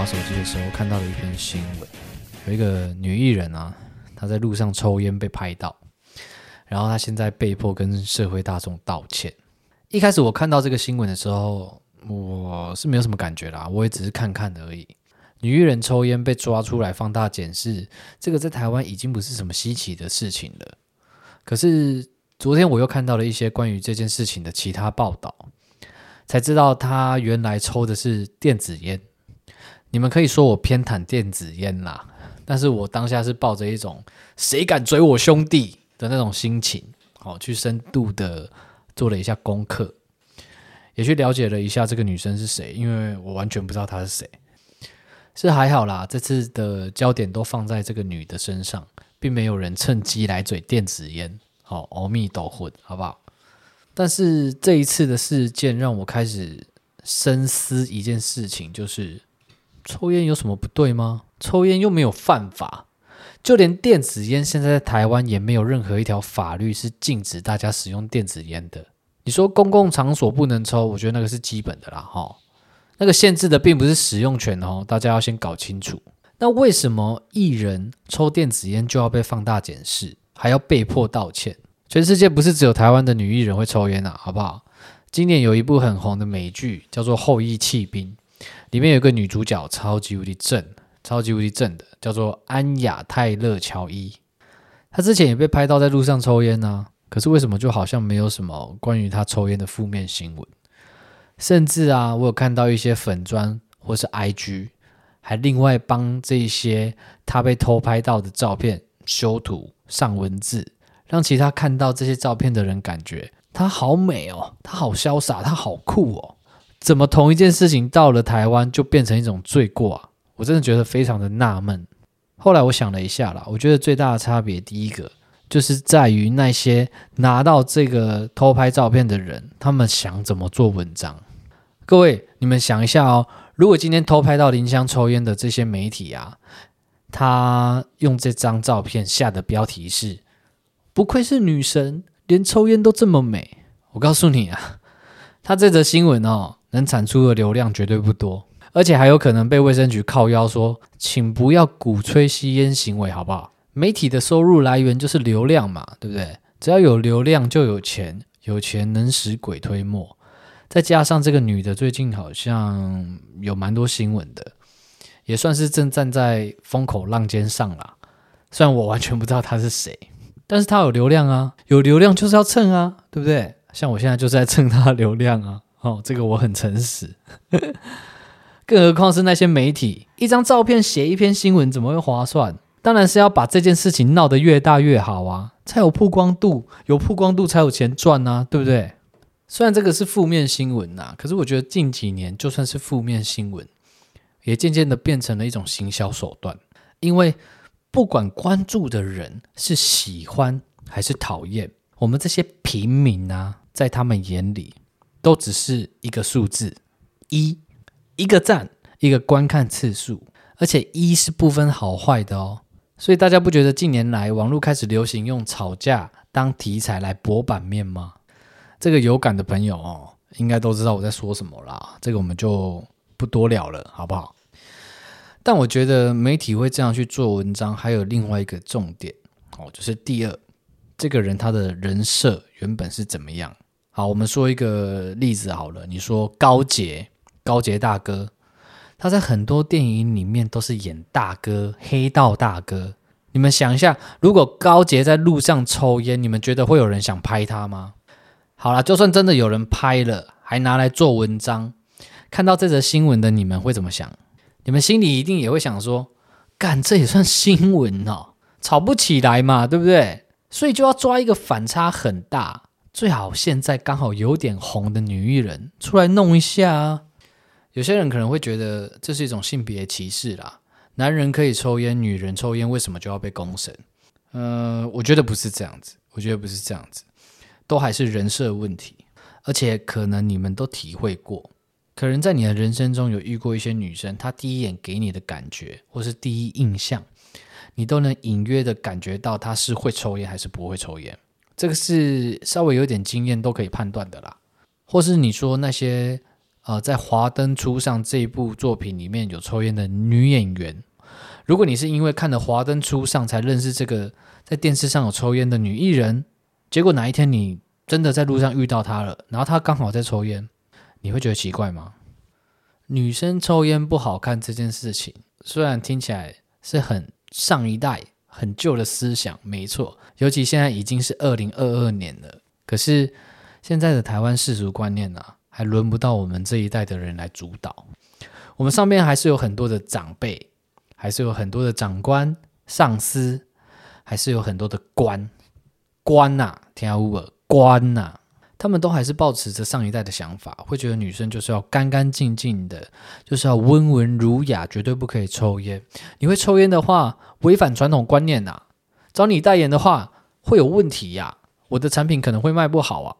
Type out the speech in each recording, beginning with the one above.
玩，手机的时候看到了一篇新闻，有一个女艺人啊，她在路上抽烟被拍到，然后她现在被迫跟社会大众道歉。一开始我看到这个新闻的时候，我是没有什么感觉啦，我也只是看看而已。女艺人抽烟被抓出来放大检视，这个在台湾已经不是什么稀奇的事情了。可是昨天我又看到了一些关于这件事情的其他报道，才知道她原来抽的是电子烟。你们可以说我偏袒电子烟啦，但是我当下是抱着一种谁敢追我兄弟的那种心情，好去深度的做了一下功课，也去了解了一下这个女生是谁，因为我完全不知道她是谁。是还好啦，这次的焦点都放在这个女的身上，并没有人趁机来嘴电子烟。好，阿弥陀佛，好不好？但是这一次的事件让我开始深思一件事情，就是抽烟有什么不对吗？抽烟又没有犯法，就连电子烟现在在台湾也没有任何一条法律是禁止大家使用电子烟的。你说公共场所不能抽，我觉得那个是基本的啦，哈。那个限制的并不是使用权哦，大家要先搞清楚。那为什么艺人抽电子烟就要被放大检视，还要被迫道歉？全世界不是只有台湾的女艺人会抽烟啊，好不好？今年有一部很红的美剧叫做《后羿弃兵》，里面有个女主角超级无敌正，超级无敌正的，叫做安雅泰勒乔伊。她之前也被拍到在路上抽烟呢，可是为什么就好像没有什么关于她抽烟的负面新闻？甚至啊，我有看到一些粉砖或是 IG，还另外帮这些她被偷拍到的照片修图上文字，让其他看到这些照片的人感觉她好美哦，她好潇洒，她好酷哦。怎么同一件事情到了台湾就变成一种罪过啊？我真的觉得非常的纳闷。后来我想了一下啦，我觉得最大的差别，第一个就是在于那些拿到这个偷拍照片的人，他们想怎么做文章。各位，你们想一下哦，如果今天偷拍到林香抽烟的这些媒体啊，他用这张照片下的标题是“不愧是女神，连抽烟都这么美”。我告诉你啊，他这则新闻哦，能产出的流量绝对不多，而且还有可能被卫生局靠腰说，请不要鼓吹吸烟行为，好不好？媒体的收入来源就是流量嘛，对不对？只要有流量就有钱，有钱能使鬼推磨。再加上这个女的最近好像有蛮多新闻的，也算是正站在风口浪尖上啦。虽然我完全不知道她是谁，但是她有流量啊，有流量就是要蹭啊，对不对？像我现在就是在蹭他流量啊。哦，这个我很诚实。更何况是那些媒体，一张照片写一篇新闻怎么会划算？当然是要把这件事情闹得越大越好啊，才有曝光度，有曝光度才有钱赚啊，对不对？虽然这个是负面新闻呐，可是我觉得近几年就算是负面新闻，也渐渐的变成了一种行销手段。因为不管关注的人是喜欢还是讨厌，我们这些平民啊，在他们眼里都只是一个数字，一一个赞，一个观看次数，而且一是不分好坏的哦。所以大家不觉得近年来网络开始流行用吵架当题材来博版面吗？这个有感的朋友哦，应该都知道我在说什么啦。这个我们就不多聊了，好不好？但我觉得媒体会这样去做文章，还有另外一个重点哦，就是第二，这个人他的人设原本是怎么样？好，我们说一个例子好了。你说高杰，高杰大哥，他在很多电影里面都是演大哥、黑道大哥。你们想一下，如果高杰在路上抽烟，你们觉得会有人想拍他吗？好了，就算真的有人拍了，还拿来做文章，看到这则新闻的你们会怎么想？你们心里一定也会想说：“干，这也算新闻哦，吵不起来嘛，对不对？”所以就要抓一个反差很大，最好现在刚好有点红的女艺人出来弄一下啊。有些人可能会觉得这是一种性别歧视啦，男人可以抽烟，女人抽烟为什么就要被公审？呃，我觉得不是这样子，我觉得不是这样子。都还是人设问题，而且可能你们都体会过，可能在你的人生中有遇过一些女生，她第一眼给你的感觉或是第一印象，你都能隐约的感觉到他是会抽烟还是不会抽烟，这个是稍微有点经验都可以判断的啦。或是你说那些呃，在《华灯初上》这一部作品里面有抽烟的女演员。如果你是因为看了《华灯初上》才认识这个在电视上有抽烟的女艺人，结果哪一天你真的在路上遇到她了，然后她刚好在抽烟，你会觉得奇怪吗？女生抽烟不好看这件事情，虽然听起来是很上一代、很旧的思想，没错，尤其现在已经是二零二二年了，可是现在的台湾世俗观念呢，还轮不到我们这一代的人来主导。我们上面还是有很多的长辈，还是有很多的长官、上司，还是有很多的官官呐，听有无？官呐。他们都还是保持着上一代的想法，会觉得女生就是要干干净净的，就是要温文儒雅，绝对不可以抽烟。你会抽烟的话，违反传统观念呐。找你代言的话，会有问题呀。我的产品可能会卖不好啊。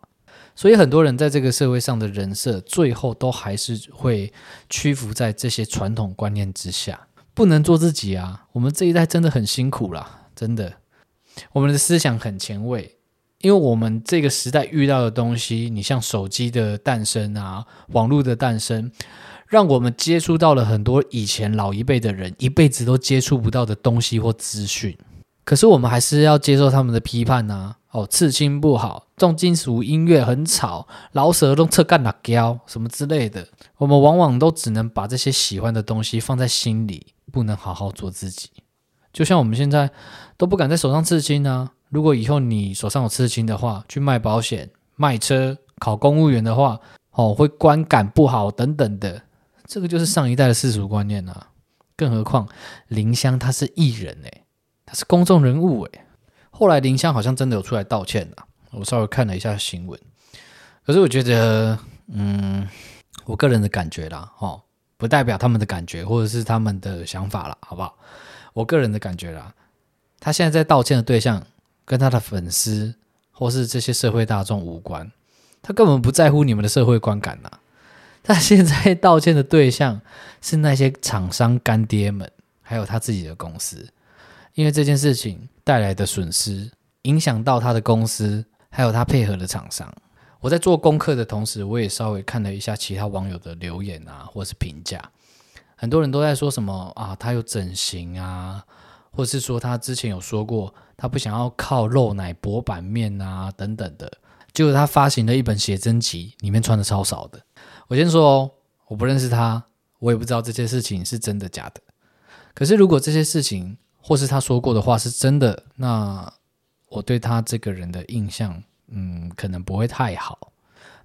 所以很多人在这个社会上的人设，最后都还是会屈服在这些传统观念之下，不能做自己啊。我们这一代真的很辛苦啦，真的，我们的思想很前卫。因为我们这个时代遇到的东西，你像手机的诞生啊，网络的诞生，让我们接触到了很多以前老一辈的人一辈子都接触不到的东西或资讯。可是我们还是要接受他们的批判呐。哦，刺青不好，重金属音乐很吵，老舍都侧干哪胶什么之类的。我们往往都只能把这些喜欢的东西放在心里，不能好好做自己。就像我们现在都不敢在手上刺青啊。如果以后你手上有刺青的话，去卖保险、卖车、考公务员的话，哦，会观感不好等等的，这个就是上一代的世俗观念啊。更何况林香她是艺人诶，她是公众人物诶。后来林香好像真的有出来道歉了，我稍微看了一下新闻。可是我觉得，嗯，我个人的感觉啦，哦，不代表他们的感觉或者是他们的想法了，好不好？我个人的感觉啦，他现在在道歉的对象。跟他的粉丝或是这些社会大众无关，他根本不在乎你们的社会观感呐。他现在道歉的对象是那些厂商干爹们，还有他自己的公司，因为这件事情带来的损失影响到他的公司，还有他配合的厂商。我在做功课的同时，我也稍微看了一下其他网友的留言啊，或是评价，很多人都在说什么啊，他有整形啊。或是说他之前有说过，他不想要靠肉奶博版面啊等等的，结果他发行了一本写真集，里面穿的超少的。我先说哦，我不认识他，我也不知道这些事情是真的假的。可是如果这些事情或是他说过的话是真的，那我对他这个人的印象，嗯，可能不会太好。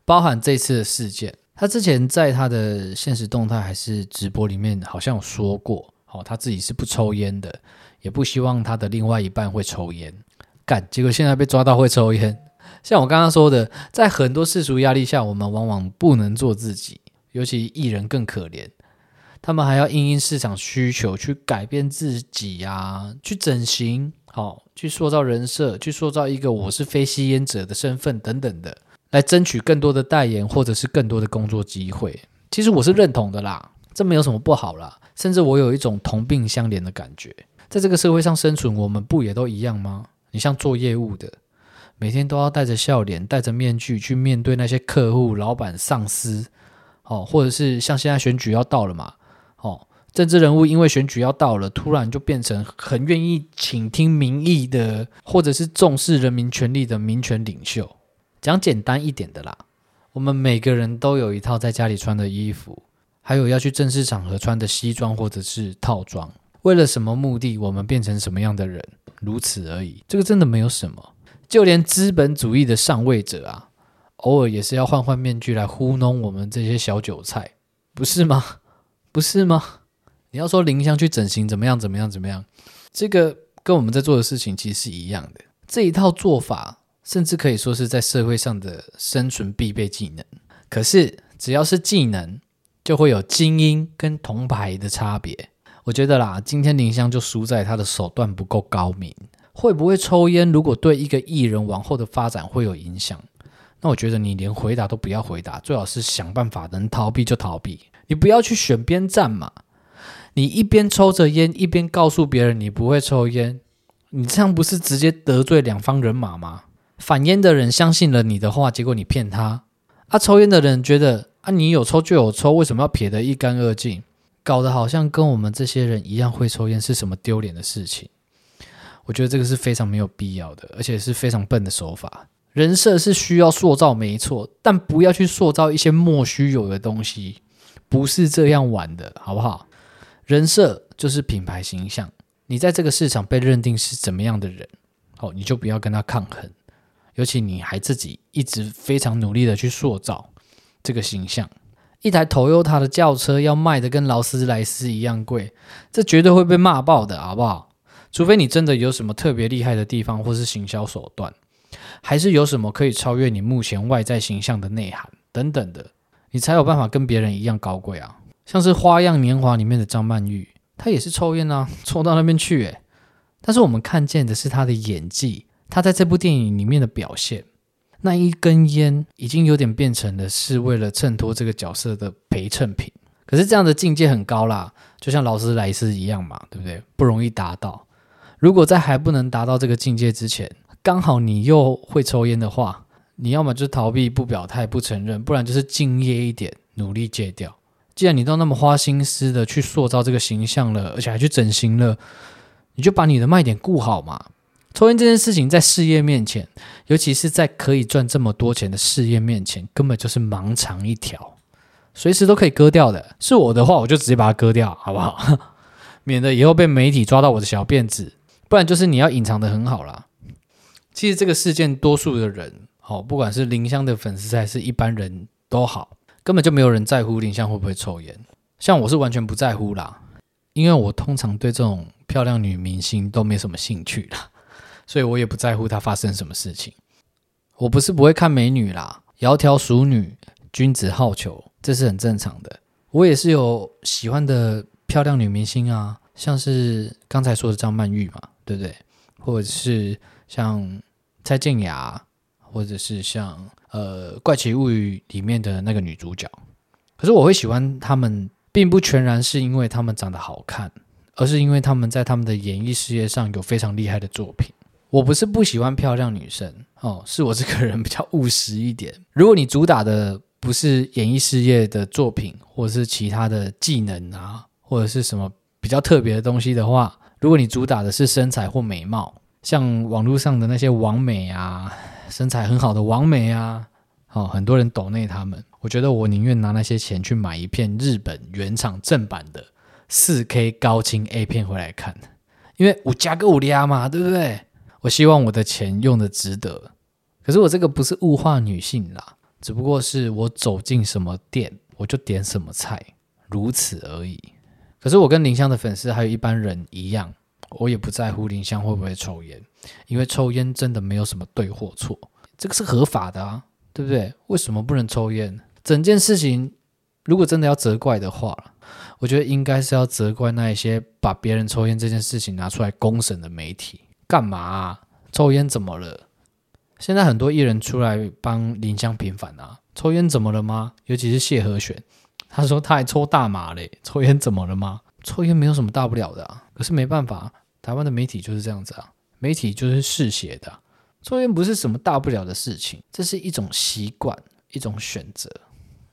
包含这次的事件，他之前在他的现实动态还是直播里面好像有说过，哦，他自己是不抽烟的。也不希望他的另外一半会抽烟，干，结果现在被抓到会抽烟。像我刚刚说的，在很多世俗压力下，我们往往不能做自己，尤其艺人更可怜，他们还要因应市场需求去改变自己呀，去整形，好，去塑造人设，去塑造一个我是非吸烟者的身份等等的，来争取更多的代言或者是更多的工作机会。其实我是认同的啦，这没有什么不好啦，甚至我有一种同病相怜的感觉。在这个社会上生存，我们不也都一样吗？你像做业务的，每天都要带着笑脸、戴着面具去面对那些客户、老板、上司，哦，或者是像现在选举要到了嘛，哦，政治人物因为选举要到了，突然就变成很愿意倾听民意的，或者是重视人民权利的民权领袖。讲简单一点的啦，我们每个人都有一套在家里穿的衣服，还有要去正式场合穿的西装或者是套装。为了什么目的，我们变成什么样的人，如此而已。这个真的没有什么，就连资本主义的上位者啊，偶尔也是要换换面具来糊弄我们这些小韭菜，不是吗？不是吗？你要说林香去整形怎么样？怎么样？怎么样？这个跟我们在做的事情其实是一样的。这一套做法，甚至可以说是在社会上的生存必备技能。可是，只要是技能，就会有精英跟铜牌的差别。我觉得啦，今天林香就输在他的手段不够高明。会不会抽烟？如果对一个艺人往后的发展会有影响，那我觉得你连回答都不要回答，最好是想办法能逃避就逃避。你不要去选边站嘛。你一边抽着烟，一边告诉别人你不会抽烟，你这样不是直接得罪两方人马吗？反烟的人相信了你的话，结果你骗他；啊，抽烟的人觉得啊，你有抽就有抽，为什么要撇得一干二净？搞得好像跟我们这些人一样会抽烟是什么丢脸的事情？我觉得这个是非常没有必要的，而且是非常笨的手法。人设是需要塑造，没错，但不要去塑造一些莫须有的东西，不是这样玩的，好不好？人设就是品牌形象，你在这个市场被认定是怎么样的人，哦，你就不要跟他抗衡，尤其你还自己一直非常努力的去塑造这个形象。一台 Toyota 的轿车要卖的跟劳斯莱斯一样贵，这绝对会被骂爆的，好不好？除非你真的有什么特别厉害的地方，或是行销手段，还是有什么可以超越你目前外在形象的内涵等等的，你才有办法跟别人一样高贵啊！像是《花样年华》里面的张曼玉，她也是抽烟啊，抽到那边去诶。但是我们看见的是她的演技，他在这部电影里面的表现，那一根烟已经有点变成了是为了衬托这个角色的陪衬品。可是这样的境界很高啦，就像劳斯莱斯一样嘛，对不对？不容易达到。如果在还不能达到这个境界之前，刚好你又会抽烟的话，你要么就逃避、不表态、不承认，不然就是敬业一点，努力戒掉。既然你都那么花心思的去塑造这个形象了，而且还去整形了，你就把你的卖点顾好嘛。抽烟这件事情在事业面前，尤其是在可以赚这么多钱的事业面前，根本就是盲肠一条，随时都可以割掉的。是我的话，我就直接把它割掉，好不好？免得以后被媒体抓到我的小辫子。不然就是你要隐藏的很好啦。其实这个事件，多数的人，哦，不管是林香的粉丝还是一般人都好，根本就没有人在乎林香会不会抽烟。像我是完全不在乎啦，因为我通常对这种漂亮女明星都没什么兴趣啦，所以我也不在乎她发生什么事情。我不是不会看美女啦，窈窕淑女，君子好逑，这是很正常的。我也是有喜欢的漂亮女明星啊，像是刚才说的张曼玉嘛。对不对？或者是像蔡健雅，或者是像呃《怪奇物语》里面的那个女主角。可是我会喜欢他们，并不全然是因为他们长得好看，而是因为他们在他们的演艺事业上有非常厉害的作品。我不是不喜欢漂亮女生哦，是我这个人比较务实一点。如果你主打的不是演艺事业的作品，或者是其他的技能啊，或者是什么比较特别的东西的话，如果你主打的是身材或美貌，像网络上的那些网美啊，身材很好的网美啊，哦，很多人抖内他们，我觉得我宁愿拿那些钱去买一片日本原厂正版的四 K 高清 A 片回来看，因为五加个五加嘛，对不对？我希望我的钱用的值得。可是我这个不是物化女性啦，只不过是我走进什么店我就点什么菜，如此而已。可是我跟林香的粉丝还有一般人一样，我也不在乎林香会不会抽烟，因为抽烟真的没有什么对或错，这个是合法的啊，对不对？为什么不能抽烟？整件事情如果真的要责怪的话，我觉得应该是要责怪那一些把别人抽烟这件事情拿出来公审的媒体，干嘛？啊抽烟怎么了？现在很多艺人出来帮林湘平反啊，抽烟怎么了吗？尤其是谢和弦。他说他还抽大麻嘞，抽烟怎么了吗？抽烟没有什么大不了的啊。可是没办法，台湾的媒体就是这样子啊，媒体就是嗜血的。抽烟不是什么大不了的事情，这是一种习惯，一种选择。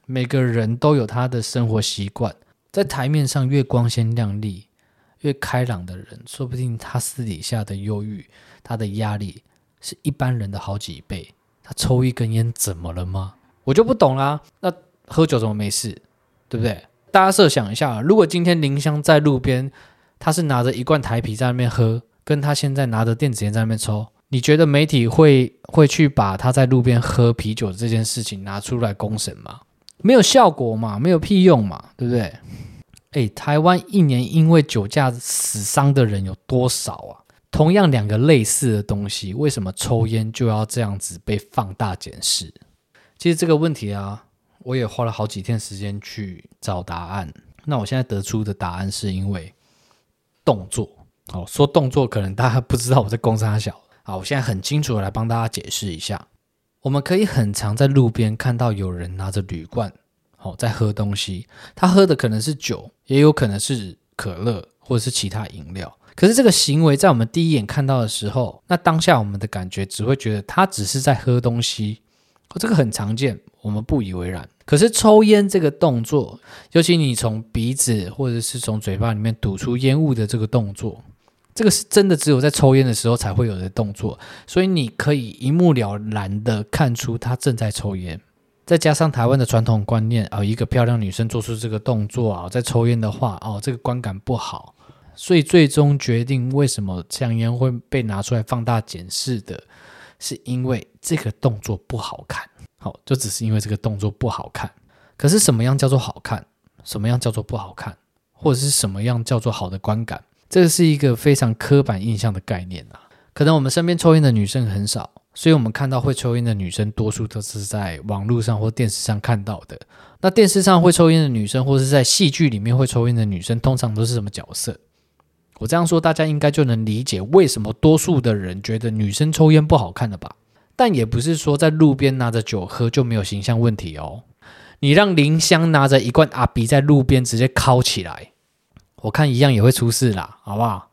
每个人都有他的生活习惯，在台面上越光鲜亮丽、越开朗的人，说不定他私底下的忧郁、他的压力是一般人的好几倍。他抽一根烟怎么了吗？我就不懂啦。那喝酒怎么没事？对不对？大家设想一下，如果今天林香在路边，他是拿着一罐台啤在那边喝，跟他现在拿着电子烟在那边抽，你觉得媒体会会去把他在路边喝啤酒这件事情拿出来公审吗？没有效果嘛，没有屁用嘛，对不对？哎，台湾一年因为酒驾死伤的人有多少啊？同样两个类似的东西，为什么抽烟就要这样子被放大检视？其实这个问题啊。我也花了好几天时间去找答案。那我现在得出的答案是因为动作。哦，说动作可能大家不知道我在攻啥小。好，我现在很清楚的来帮大家解释一下。我们可以很常在路边看到有人拿着铝罐，哦，在喝东西。他喝的可能是酒，也有可能是可乐或者是其他饮料。可是这个行为在我们第一眼看到的时候，那当下我们的感觉只会觉得他只是在喝东西。这个很常见，我们不以为然。可是抽烟这个动作，尤其你从鼻子或者是从嘴巴里面吐出烟雾的这个动作，这个是真的只有在抽烟的时候才会有的动作，所以你可以一目了然的看出他正在抽烟。再加上台湾的传统观念啊，一个漂亮女生做出这个动作啊，在抽烟的话哦，这个观感不好，所以最终决定为什么香烟会被拿出来放大检视的，是因为这个动作不好看。好，就只是因为这个动作不好看。可是什么样叫做好看？什么样叫做不好看？或者是什么样叫做好的观感？这是一个非常刻板印象的概念啊。可能我们身边抽烟的女生很少，所以我们看到会抽烟的女生，多数都是在网络上或电视上看到的。那电视上会抽烟的女生，或是在戏剧里面会抽烟的女生，通常都是什么角色？我这样说，大家应该就能理解为什么多数的人觉得女生抽烟不好看了吧？但也不是说在路边拿着酒喝就没有形象问题哦。你让林香拿着一罐阿比在路边直接敲起来，我看一样也会出事啦，好不好？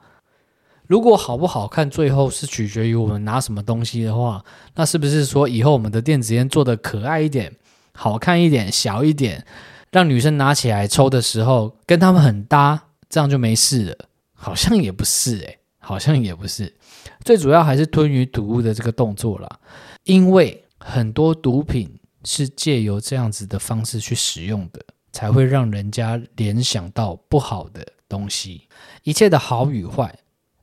如果好不好看，最后是取决于我们拿什么东西的话，那是不是说以后我们的电子烟做的可爱一点、好看一点、小一点，让女生拿起来抽的时候跟他们很搭，这样就没事了？好像也不是诶，好像也不是。最主要还是吞于毒物的这个动作啦，因为很多毒品是借由这样子的方式去使用的，才会让人家联想到不好的东西。一切的好与坏，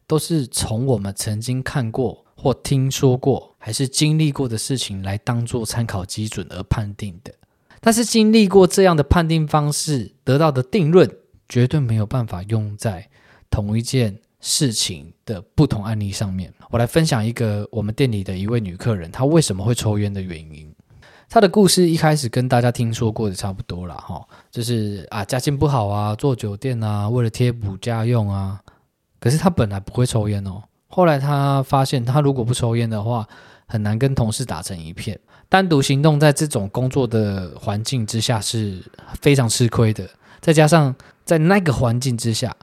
都是从我们曾经看过或听说过，还是经历过的事情来当做参考基准而判定的。但是经历过这样的判定方式得到的定论，绝对没有办法用在同一件。事情的不同案例上面，我来分享一个我们店里的一位女客人，她为什么会抽烟的原因。她的故事一开始跟大家听说过的差不多了哈，就是啊家境不好啊，做酒店啊，为了贴补家用啊。可是他本来不会抽烟哦，后来他发现，他如果不抽烟的话，很难跟同事打成一片，单独行动在这种工作的环境之下是非常吃亏的。再加上在那个环境之下。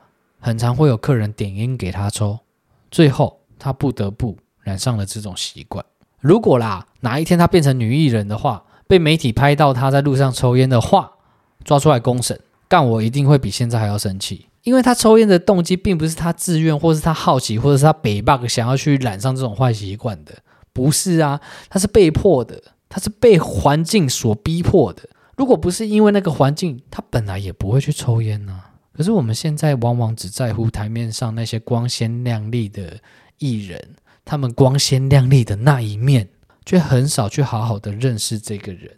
很常会有客人点烟给他抽，最后他不得不染上了这种习惯。如果啦哪一天他变成女艺人的话，被媒体拍到他在路上抽烟的话，抓出来公审，干我一定会比现在还要生气。因为他抽烟的动机并不是他自愿，或是他好奇，或者是他北 bug 想要去染上这种坏习惯的，不是啊，他是被迫的，他是被环境所逼迫的。如果不是因为那个环境，他本来也不会去抽烟呢。可是我们现在往往只在乎台面上那些光鲜亮丽的艺人，他们光鲜亮丽的那一面，却很少去好好的认识这个人。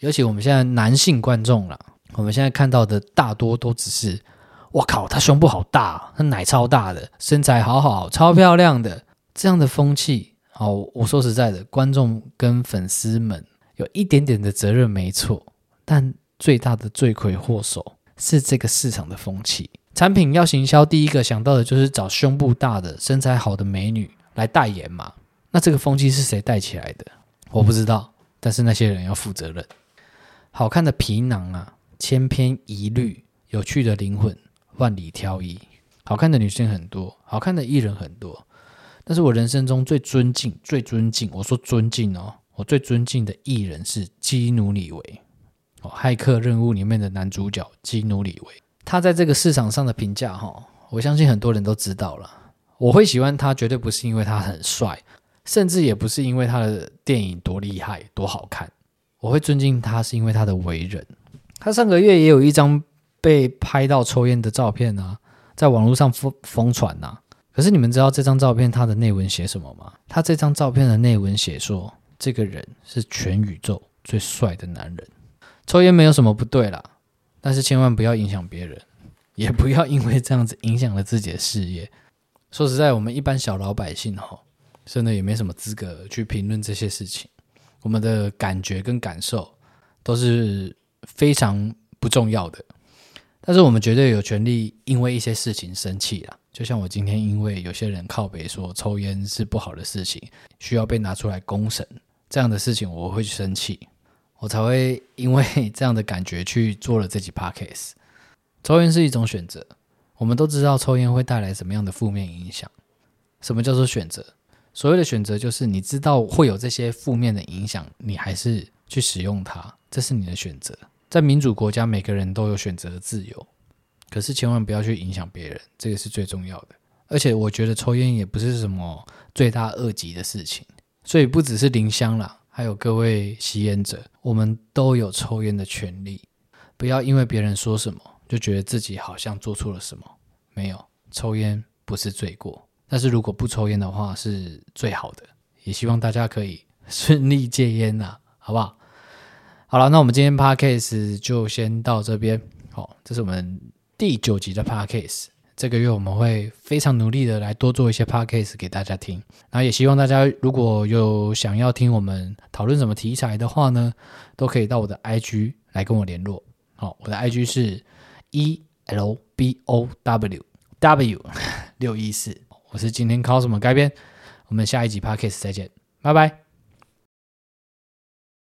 尤其我们现在男性观众了，我们现在看到的大多都只是，我靠，他胸部好大，他奶超大的，身材好好，超漂亮的这样的风气。哦，我说实在的，观众跟粉丝们有一点点的责任没错，但最大的罪魁祸首。是这个市场的风气，产品要行销，第一个想到的就是找胸部大的、身材好的美女来代言嘛。那这个风气是谁带起来的？我不知道，但是那些人要负责任。好看的皮囊啊，千篇一律；有趣的灵魂，万里挑一。好看的女性很多，好看的艺人很多，但是我人生中最尊敬、最尊敬，我说尊敬哦，我最尊敬的艺人是基努里维。哦骇客任务里面的男主角基努里维，他在这个市场上的评价，哈，我相信很多人都知道了。我会喜欢他，绝对不是因为他很帅，甚至也不是因为他的电影多厉害、多好看。我会尊敬他，是因为他的为人。他上个月也有一张被拍到抽烟的照片啊，在网络上疯疯传呐。可是你们知道这张照片它的内文写什么吗？他这张照片的内文写说，这个人是全宇宙最帅的男人。抽烟没有什么不对啦，但是千万不要影响别人，也不要因为这样子影响了自己的事业。说实在，我们一般小老百姓哈，真的也没什么资格去评论这些事情。我们的感觉跟感受都是非常不重要的，但是我们绝对有权利因为一些事情生气啦。就像我今天因为有些人靠北说抽烟是不好的事情，需要被拿出来公审这样的事情，我会生气。我才会因为这样的感觉去做了这集 podcast。抽烟是一种选择，我们都知道抽烟会带来什么样的负面影响。什么叫做选择？所谓的选择就是你知道会有这些负面的影响，你还是去使用它，这是你的选择。在民主国家，每个人都有选择的自由，可是千万不要去影响别人，这个是最重要的。而且我觉得抽烟也不是什么罪大恶极的事情，所以不只是林香啦，还有各位吸烟者，我们都有抽烟的权利。不要因为别人说什么，就觉得自己好像做错了什么。没有，抽烟不是罪过，但是如果不抽烟的话是最好的。也希望大家可以顺利戒烟呐，好不好？好了，那我们今天 podcast 就先到这边。好，这是我们第九集的 podcast。这个月我们会非常努力的来多做一些 podcast 给大家听。然后也希望大家如果有想要听我们讨论什么题材的话呢，都可以到我的 IG 来跟我联络。好，我的 IG 是 E L B O W W 六一四。我是今天考什么改编？我们下一集 podcast 再见，拜拜。